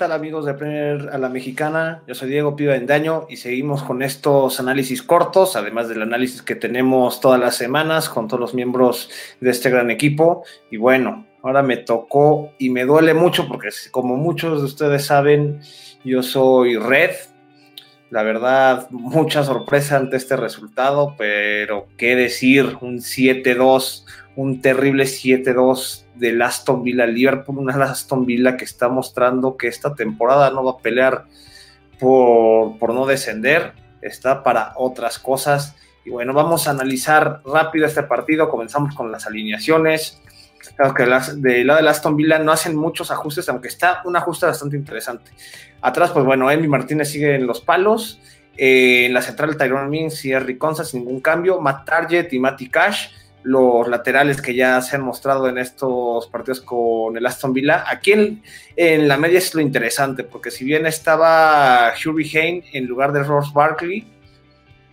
tal amigos de Premier a la Mexicana? Yo soy Diego Piva Daño y seguimos con estos análisis cortos, además del análisis que tenemos todas las semanas con todos los miembros de este gran equipo. Y bueno, ahora me tocó y me duele mucho porque como muchos de ustedes saben, yo soy Red. La verdad, mucha sorpresa ante este resultado, pero qué decir, un 7-2, un terrible 7-2 del Aston Villa Liverpool, una Aston Villa que está mostrando que esta temporada no va a pelear por, por no descender, está para otras cosas. Y bueno, vamos a analizar rápido este partido. Comenzamos con las alineaciones. Claro que del lado del Aston Villa no hacen muchos ajustes, aunque está un ajuste bastante interesante. Atrás, pues bueno, Emi Martínez sigue en los palos. Eh, en la central, Tyrone Mings y Harry Conza sin ningún cambio. Matt Target y Matty Cash los laterales que ya se han mostrado en estos partidos con el Aston Villa. Aquí en, la media es lo interesante, porque si bien estaba Hubie Hain en lugar de Ross Barkley,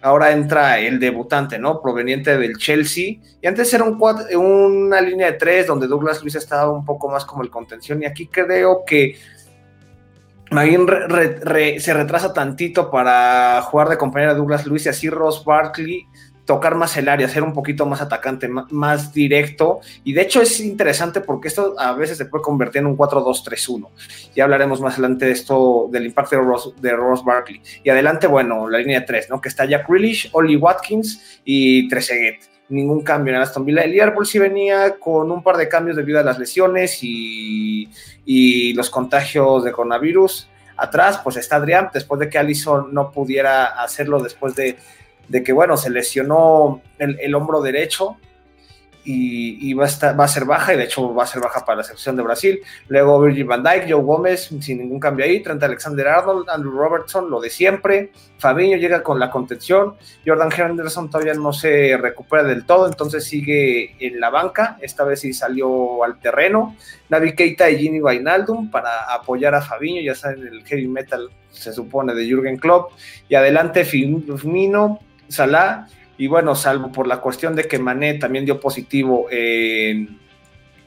ahora entra el debutante, ¿no? Proveniente del Chelsea. Y antes era un una línea de tres donde Douglas Luis estaba un poco más como el contención. Y aquí creo que Magin se retrasa tantito para jugar de compañera de Douglas Luis y así Ross Barkley tocar más el área, ser un poquito más atacante, más directo. Y de hecho es interesante porque esto a veces se puede convertir en un 4-2-3-1. Ya hablaremos más adelante de esto, del impacto de Ross, Barkley. Y adelante, bueno, la línea de tres, ¿no? Que está Jack Grealish, Oli Watkins y Trezeguet. Ningún cambio en Aston Villa. El Liverpool sí venía con un par de cambios debido a las lesiones y, y los contagios de coronavirus. Atrás, pues está Adrián, después de que Allison no pudiera hacerlo después de de que, bueno, se lesionó el, hombro derecho y, va, a estar, va a ser baja, y de hecho va a ser baja para la selección de Brasil. Luego Virgil van Dijk, Joe Gómez, sin ningún cambio ahí, Trent Alexander Arnold, Andrew Robertson, lo de siempre. Fabiño llega con la contención. Jordan Henderson todavía no se recupera del todo, entonces sigue en la banca. Esta vez sí salió al terreno. Navi Keita y Ginny Wijnaldum para apoyar a Fabiño, ya saben, el heavy metal se supone de Jürgen Klopp. Y adelante Firmino, Salah, y bueno, salvo por la cuestión de que Mané también dio positivo en,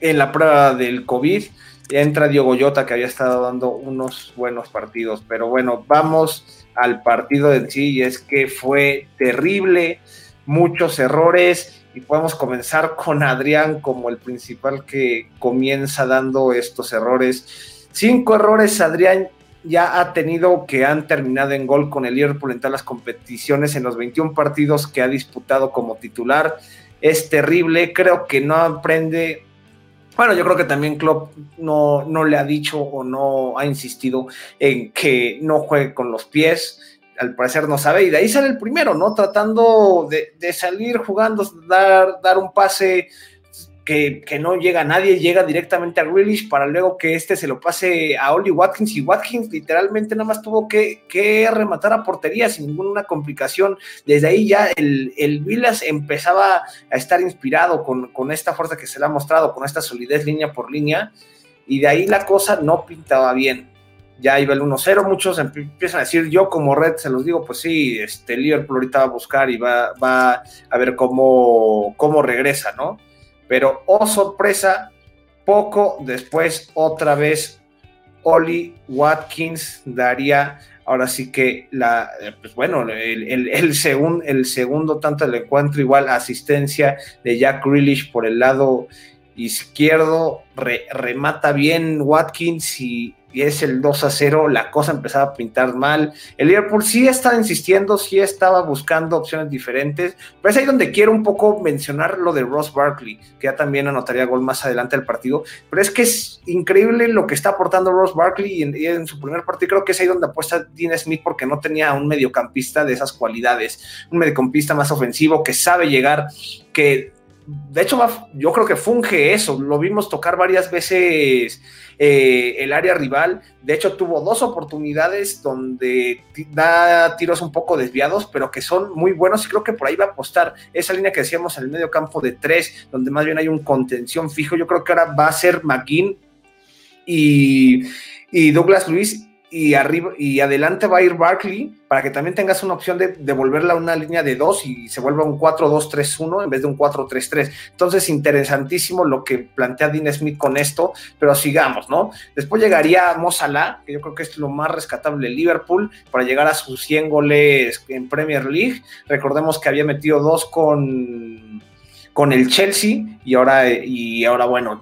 la prueba del COVID, entra Diogo Jota que había estado dando unos buenos partidos, pero bueno, vamos al partido en sí y es que fue terrible, muchos errores y podemos comenzar con Adrián como el principal que comienza dando estos errores. Cinco errores, Adrián, ya ha tenido que han terminado en gol con el Liverpool en todas las competiciones, en los 21 partidos que ha disputado como titular. Es terrible, creo que no aprende. Bueno, yo creo que también Klopp no, no le ha dicho o no ha insistido en que no juegue con los pies. Al parecer no sabe, y de ahí sale el primero, ¿no? Tratando de, de salir jugando, dar, dar un pase que, no llega a nadie, llega directamente a Grealish para luego que este se lo pase a Oli Watkins y Watkins literalmente nada más tuvo que, rematar a portería sin ninguna complicación. Desde ahí ya el, el Villas empezaba a estar inspirado con, esta fuerza que se le ha mostrado, con esta solidez línea por línea y de ahí la cosa no pintaba bien. Ya iba el 1-0, muchos empiezan a decir, yo como red se los digo, pues sí, este Liverpool ahorita va a buscar y va, va a ver cómo regresa, ¿no? Pero, oh sorpresa, poco después otra vez Oli Watkins daría ahora sí que la, pues bueno, el, el, el, segundo tanto del encuentro, igual asistencia de Jack Grealish por el lado izquierdo, remata bien Watkins y, es el 2 a 0, la cosa empezaba a pintar mal. El Liverpool sí estaba insistiendo, sí estaba buscando opciones diferentes, pero es ahí donde quiero un poco mencionar lo de Ross Barkley, que ya también anotaría gol más adelante del partido, pero es que es increíble lo que está aportando Ross Barkley en, en su primer partido, creo que es ahí donde apuesta Dean Smith porque no tenía un mediocampista de esas cualidades, un mediocampista más ofensivo que sabe llegar, que de hecho, yo creo que funge eso. Lo vimos tocar varias veces eh, el área rival. De hecho, tuvo dos oportunidades donde da tiros un poco desviados, pero que son muy buenos. Y creo que por ahí va a apostar esa línea que decíamos en el medio campo de tres, donde más bien hay un contención fijo. Yo creo que ahora va a ser McGinn y, y Douglas Luis y arriba y adelante va a ir Barkley para que también tengas una opción de devolverla a una línea de dos y se vuelva un 4-2-3-1 en vez de un 4-3-3. Entonces, interesantísimo lo que plantea Dean Smith con esto, pero sigamos, ¿no? Después llegaría Mo Salah, que yo creo que es lo más rescatable de Liverpool, para llegar a sus 100 goles en Premier League. Recordemos que había metido dos con con el Chelsea y ahora, y ahora bueno,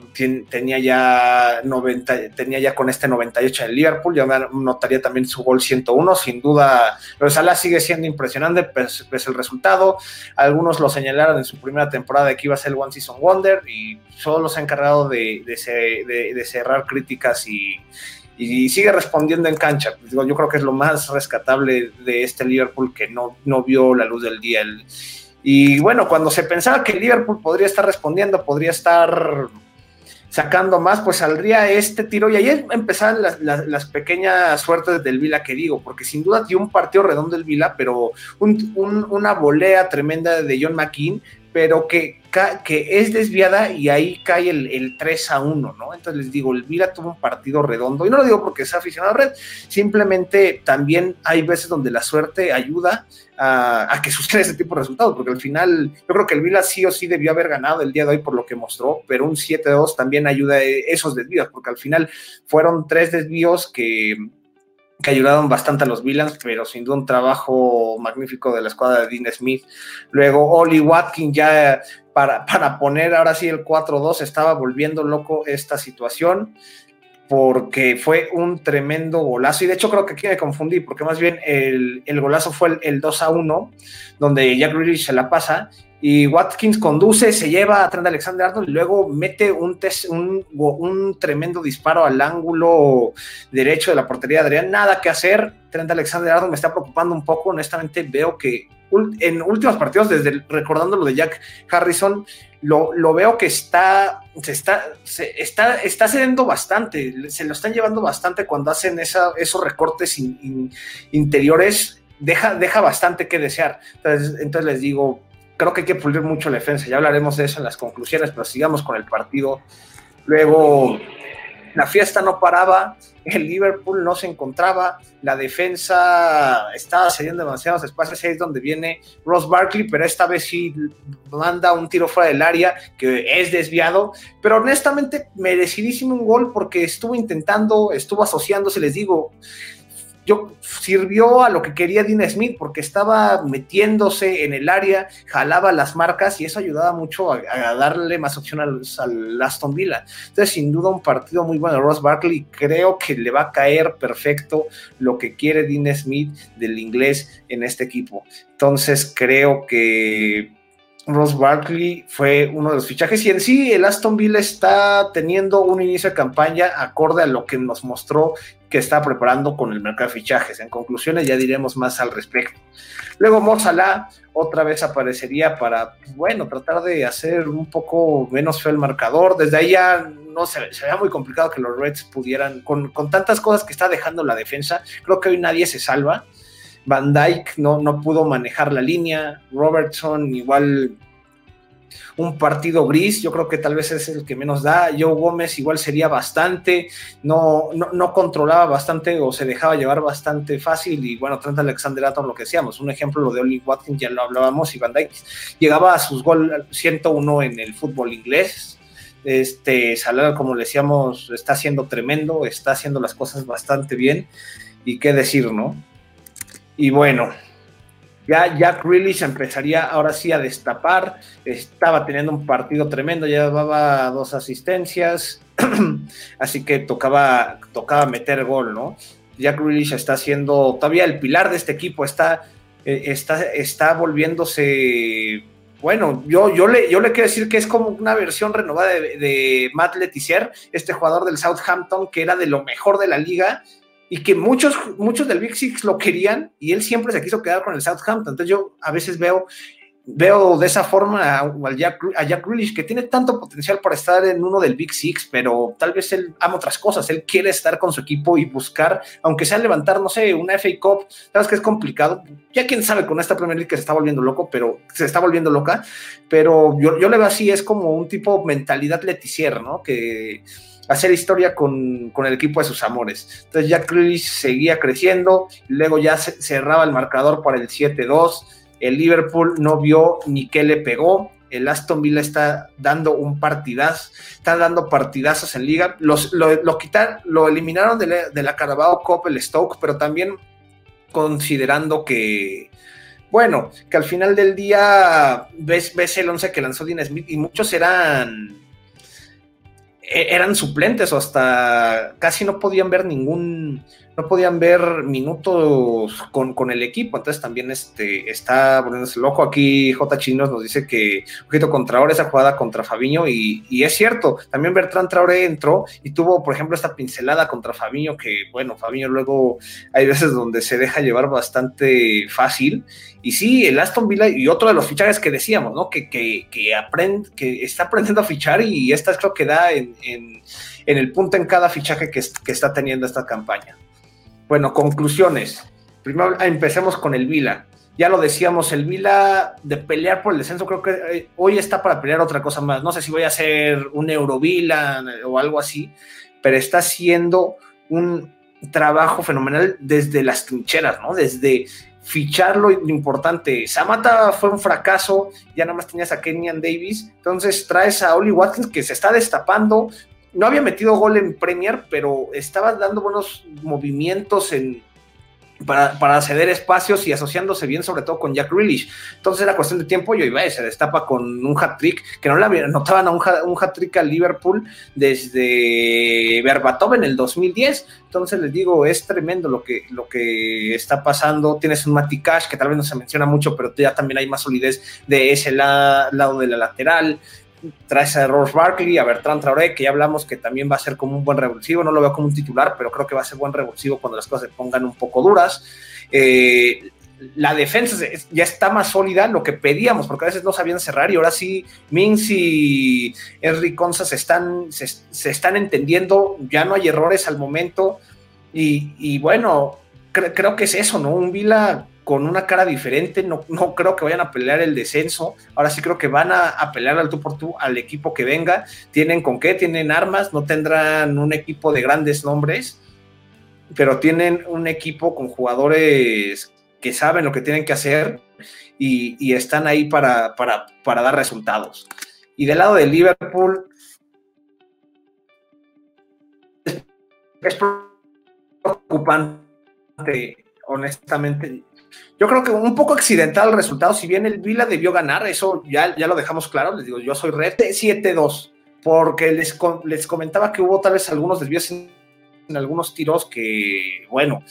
tenía ya 90, tenía ya con este 98 en Liverpool, yo notaría también su gol 101, sin duda, pero Salah sigue siendo impresionante, pese, el resultado, algunos lo señalaron en su primera temporada que iba a ser el One Season Wonder y solo se ha encargado de, de, cerrar críticas y, y sigue respondiendo en cancha. Yo creo que es lo más rescatable de este Liverpool que no, no vio la luz del día. El, y bueno, cuando se pensaba que Liverpool podría estar respondiendo, podría estar sacando más, pues saldría este tiro. Y ahí empezaban las, pequeñas suertes del Vila que digo, porque sin duda dio un partido redondo el Vila, pero una volea tremenda de John McKean, pero que, que es desviada y ahí cae el, 3 a 1, ¿no? Entonces les digo, el Vila tuvo un partido redondo, y no lo digo porque sea aficionado a Red, simplemente también hay veces donde la suerte ayuda a, que suceda ese tipo de resultados, porque al final yo creo que el Vila sí o sí debió haber ganado el día de hoy por lo que mostró, pero un 7-2 también ayuda a esos desvíos, porque al final fueron tres desvíos que, que ayudaron bastante a los Villans, pero sin duda un trabajo magnífico de la escuadra de Dean Smith. Luego Oli Watkins ya para, para poner ahora sí el 4-2 estaba volviendo loco esta situación porque fue un tremendo golazo. Y de hecho creo que aquí me confundí, porque más bien el, golazo fue el, 2 a 1, donde Jack Grealish se la pasa y Watkins conduce, se lleva a Trent Alexander Arnold y luego mete un, un, tremendo disparo al ángulo derecho de la portería de Adrián. Nada que hacer. Trent Alexander Arnold me está preocupando un poco. Honestamente, veo que en últimos partidos, desde recordando lo de Jack Harrison, lo, veo que está, se está, está, cediendo bastante. Se lo están llevando bastante cuando hacen esos recortes interiores. Deja, deja bastante que desear. Entonces, entonces les digo, creo que hay que pulir mucho la defensa. Ya hablaremos de eso en las conclusiones, pero sigamos con el partido. Luego, la fiesta no paraba, el Liverpool no se encontraba, la defensa estaba cediendo demasiados espacios, ahí es donde viene Ross Barkley, pero esta vez sí manda un tiro fuera del área que es desviado, pero honestamente merecidísimo un gol porque estuvo intentando, estuvo asociándose, les digo, yo, sirvió a lo que quería Dean Smith porque estaba metiéndose en el área, jalaba las marcas y eso ayudaba mucho a, darle más opción al, Aston Villa. Entonces, sin duda, un partido muy bueno. Ross Barkley creo que le va a caer perfecto lo que quiere Dean Smith del inglés en este equipo. Entonces, creo que Ross Barkley fue uno de los fichajes y en sí el Aston Villa está teniendo un inicio de campaña acorde a lo que nos mostró que está preparando con el mercado de fichajes. En conclusiones ya diremos más al respecto. Luego Mo otra vez aparecería para, bueno, tratar de hacer un poco menos feo el marcador. Desde ahí ya no se, se veía muy complicado que los Reds pudieran, con, con tantas cosas que está dejando la defensa, creo que hoy nadie se salva Van Dyke no, no pudo manejar la línea. Robertson igual un partido gris, yo creo que tal vez es el que menos da. Joe Gómez igual sería bastante, no, no, controlaba bastante o se dejaba llevar bastante fácil. Y bueno, Trent Alexander Atom, lo que decíamos, un ejemplo, lo de Oli Watkins, ya lo hablábamos, y Van llegaba a sus gol 101 en el fútbol inglés. Este Salah, como decíamos, está haciendo tremendo, está haciendo las cosas bastante bien. Y qué decir, ¿no? Y bueno, ya Jack se empezaría ahora sí a destapar. Estaba teniendo un partido tremendo, llevaba dos asistencias, así que tocaba, tocaba meter gol, ¿no? Jack Grealish está siendo todavía el pilar de este equipo, está, eh, está, está volviéndose. Bueno, yo, yo, le, yo le quiero decir que es como una versión renovada de, de Matt Letizier, este jugador del Southampton que era de lo mejor de la liga y que muchos, muchos del Big Six lo querían y él siempre se quiso quedar con el Southampton. Entonces yo a veces veo, veo de esa forma a, Jack, a Jack Grealish, que tiene tanto potencial para estar en uno del Big Six, pero tal vez él ama otras cosas, él quiere estar con su equipo y buscar, aunque sea levantar, no sé, una FA Cup, sabes que es complicado, ya quién sabe con esta Premier League que se está volviendo loco, pero se está volviendo loca, pero yo, yo le veo así, es como un tipo mentalidad leticier, ¿no? Que hacer historia con, con, el equipo de sus amores. Entonces Jack Grealish seguía creciendo, luego ya cerraba el marcador para el 7-2, el Liverpool no vio ni qué le pegó. El Aston Villa está dando un partidazo, está dando partidazos en liga. Los, lo, lo, lo eliminaron de la, de la Carabao Cup el Stoke, pero también considerando que, bueno, que al final del día ves, ves el 11 que lanzó Dean Smith y muchos eran eran suplentes o hasta casi no podían ver ningún, no podían ver minutos con, el equipo, entonces también este, está poniéndose el ojo aquí, J. Chinos nos dice que un poquito contra ahora esa jugada contra Fabiño y, es cierto, también Bertrand Traoré entró y tuvo por ejemplo esta pincelada contra Fabiño que bueno, Fabiño luego hay veces donde se deja llevar bastante fácil y sí, el Aston Villa y otro de los fichajes que decíamos, ¿no? Que, que, que, que está aprendiendo a fichar y esta es creo que da en, en, en el punto en cada fichaje que está teniendo esta campaña. Bueno, conclusiones. Primero empecemos con el Vila. Ya lo decíamos, el Vila de pelear por el descenso, creo que eh, hoy está para pelear otra cosa más. No sé si voy a hacer un Eurovila o algo así, pero está haciendo un trabajo fenomenal desde las trincheras, ¿no? Desde fichar lo importante. Samata fue un fracaso, ya nada más tenías a Kenyan Davis, entonces traes a Oli Watkins que se está destapando, no había metido gol en Premier, pero estaba dando buenos movimientos en, para, para, ceder espacios y asociándose bien, sobre todo con Jack Grealish. Entonces era cuestión de tiempo y hoy se destapa con un hat-trick, que no le anotaban a un, hat-trick al Liverpool desde Berbatov en el 2010. Entonces les digo, es tremendo lo que, lo que está pasando. Tienes un Mati Cash, que tal vez no se menciona mucho, pero ya también hay más solidez de ese lado de la lateral traes a Ross Barkley, a Bertrand Traoré, que ya hablamos que también va a ser como un buen revulsivo, no lo veo como un titular, pero creo que va a ser buen revulsivo cuando las cosas se pongan un poco duras. Eh, la defensa ya está más sólida, lo que pedíamos, porque a veces no sabían cerrar y ahora sí, Mins y Henry Conza se están, se, están entendiendo, ya no hay errores al momento y, bueno, creo que es eso, ¿no? Un Vila con una cara diferente, no, no creo que vayan a pelear el descenso, ahora sí creo que van a, pelear al tú por tú al equipo que venga, tienen con qué, tienen armas, no tendrán un equipo de grandes nombres, pero tienen un equipo con jugadores que saben lo que tienen que hacer y, están ahí para, para, para dar resultados. Y del lado de Liverpool, es preocupante, honestamente. Yo creo que un poco accidental el resultado, si bien el Vila debió ganar, eso ya, ya lo dejamos claro, les digo, yo soy red 7-2, porque les, les comentaba que hubo tal vez algunos desvíos en, algunos tiros que, bueno,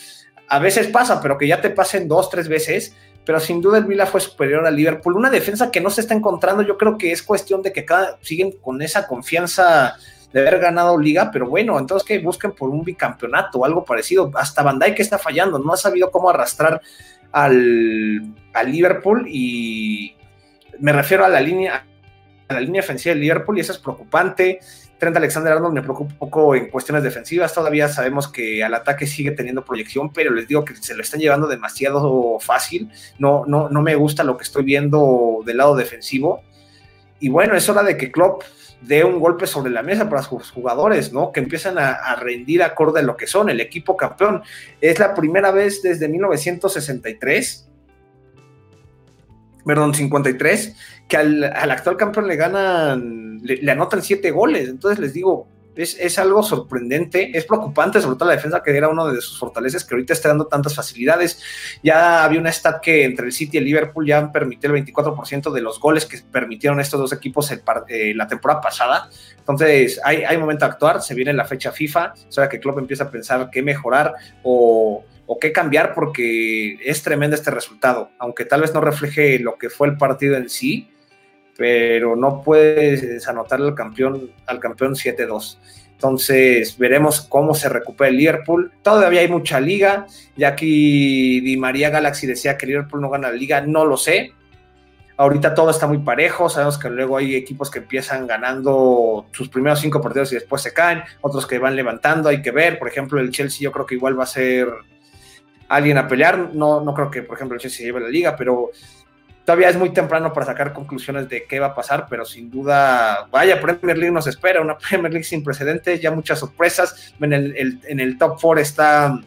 a veces pasa, pero que ya te pasen dos, tres veces, pero sin duda el Vila fue superior al Liverpool. Una defensa que no se está encontrando, yo creo que es cuestión de que cada, siguen con esa confianza de haber ganado liga, pero bueno, entonces que busquen por un bicampeonato o algo parecido. Hasta Bandai que está fallando, no ha sabido cómo arrastrar al, Liverpool y me refiero a la línea a la línea defensiva del Liverpool y eso es preocupante. Trent Alexander Arnold me preocupa un poco en cuestiones defensivas. Todavía sabemos que al ataque sigue teniendo proyección, pero les digo que se lo están llevando demasiado fácil. No, no, no me gusta lo que estoy viendo del lado defensivo. Y bueno, es hora de que Klopp dé un golpe sobre la mesa para sus jugadores, ¿no? Que empiezan a, rendir acorde a lo que son, el equipo campeón. Es la primera vez desde 1963, perdón, 53, que al, actual campeón le ganan, le anotan siete goles. Entonces les digo, es, algo sorprendente, es preocupante, sobre todo la defensa, que era uno de sus fortalezas, que ahorita está dando tantas facilidades. Ya había una stat que entre el City y el Liverpool ya han permitido el 24% de los goles que permitieron estos dos equipos eh, la temporada pasada. Entonces, hay, hay momento de actuar, se viene la fecha FIFA, o sea que Klopp empieza a pensar qué mejorar o qué cambiar porque es tremendo este resultado, aunque tal vez no refleje lo que fue el partido en sí, pero no puedes anotar al campeón, al campeón 7-2. Entonces veremos cómo se recupera el Liverpool. Todavía hay mucha liga. Ya aquí Di María Galaxy decía que Liverpool no gana la liga. No lo sé. Ahorita todo está muy parejo, sabemos que luego hay equipos que empiezan ganando sus primeros cinco partidos y después se caen, otros que van levantando, hay que ver, por ejemplo, el Chelsea yo creo que igual va a ser alguien a pelear, no, no creo que, por ejemplo, el Chelsea lleve la liga, pero todavía es muy temprano para sacar conclusiones de qué va a pasar, pero sin duda, vaya, Premier League nos espera, una Premier League sin precedentes, ya muchas sorpresas, en el, en el top 4 está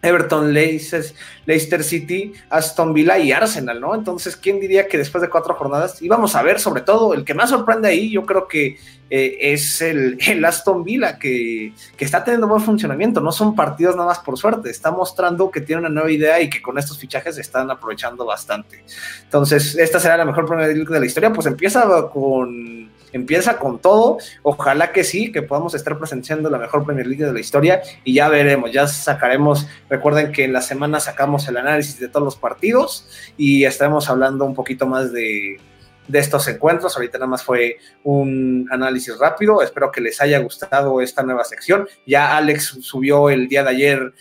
Everton, Leicester City, Aston Villa y Arsenal, ¿no? Entonces, ¿quién diría que después de cuatro jornadas íbamos a ver, sobre todo, el que más sorprende ahí, yo creo que eh, es el, Aston Villa, que, que, está teniendo buen funcionamiento, no son partidos nada más por suerte, está mostrando que tiene una nueva idea y que con estos fichajes están aprovechando bastante. Entonces, esta será la mejor Premier League de la historia, pues empieza con empieza con todo. Ojalá que sí, que podamos estar presenciando la mejor Premier League de la historia y ya veremos, ya sacaremos. Recuerden que en la semana sacamos el análisis de todos los partidos y estaremos hablando un poquito más de, de estos encuentros. Ahorita nada más fue un análisis rápido. Espero que les haya gustado esta nueva sección. Ya Alex subió el día de ayer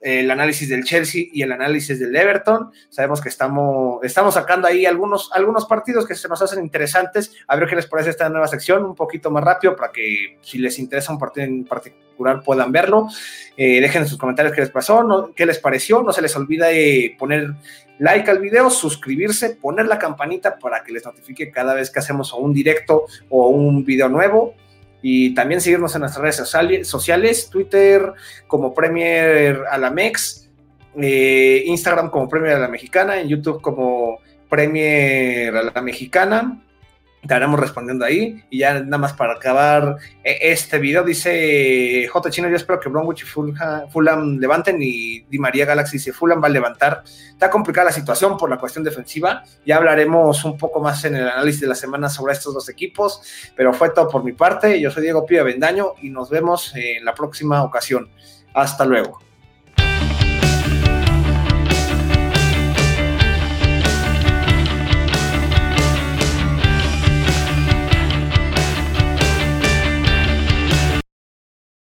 el análisis del Chelsea y el análisis del Everton. Sabemos que estamos, estamos sacando ahí algunos, algunos partidos que se nos hacen interesantes. A ver qué les parece esta nueva sección, un poquito más rápido para que si les interesa un partido en particular puedan verlo. Eh, dejen en sus comentarios qué les pasó, qué les pareció. No se les olvide poner like al video, suscribirse, poner la campanita para que les notifique cada vez que hacemos un directo o un video nuevo y también seguirnos en nuestras redes sociales, Twitter como Premier Alamex, eh, Instagram como Premier a la Mexicana, en YouTube como Premier a la Mexicana estaremos respondiendo ahí. Y ya nada más para acabar eh, este video, dice J. Chino, yo espero que Bromwich y Fulham, levanten y Di María Galaxy dice Fulham va a levantar. Está complicada la situación por la cuestión defensiva. Ya hablaremos un poco más en el análisis de la semana sobre estos dos equipos, pero fue todo por mi parte. Yo soy Diego Pío Bendaño y nos vemos en la próxima ocasión. Hasta luego.